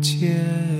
见。